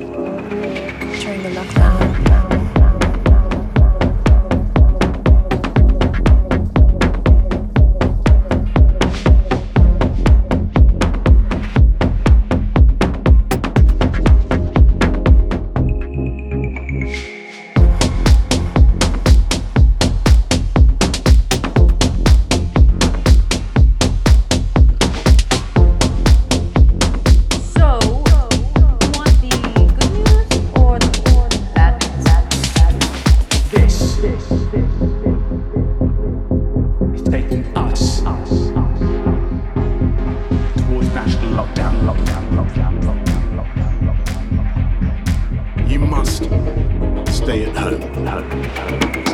world stay at home. home, home.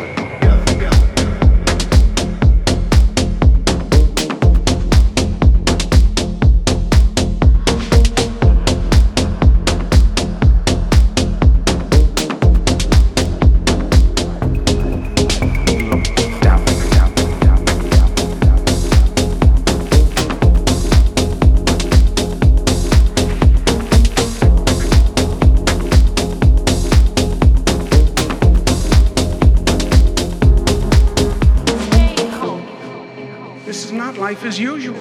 This is not life as usual.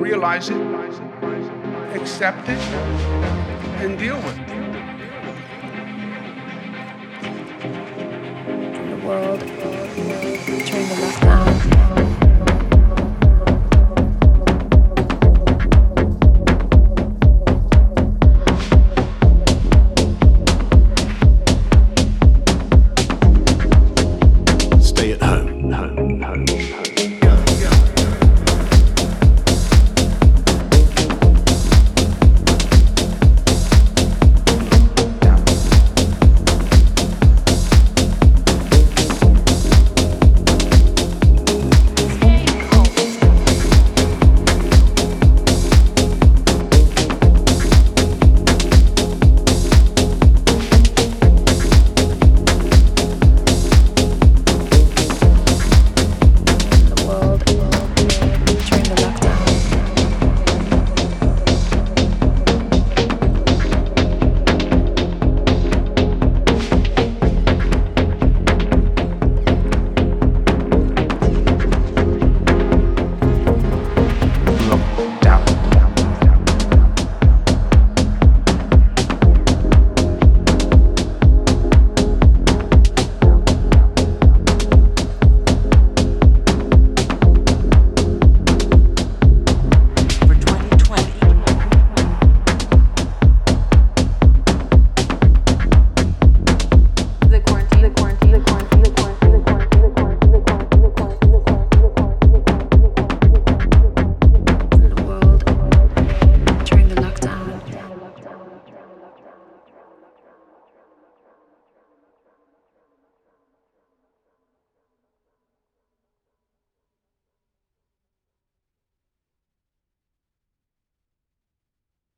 Realize it, accept it, and deal with it. The world during the lockdown. home, home, home.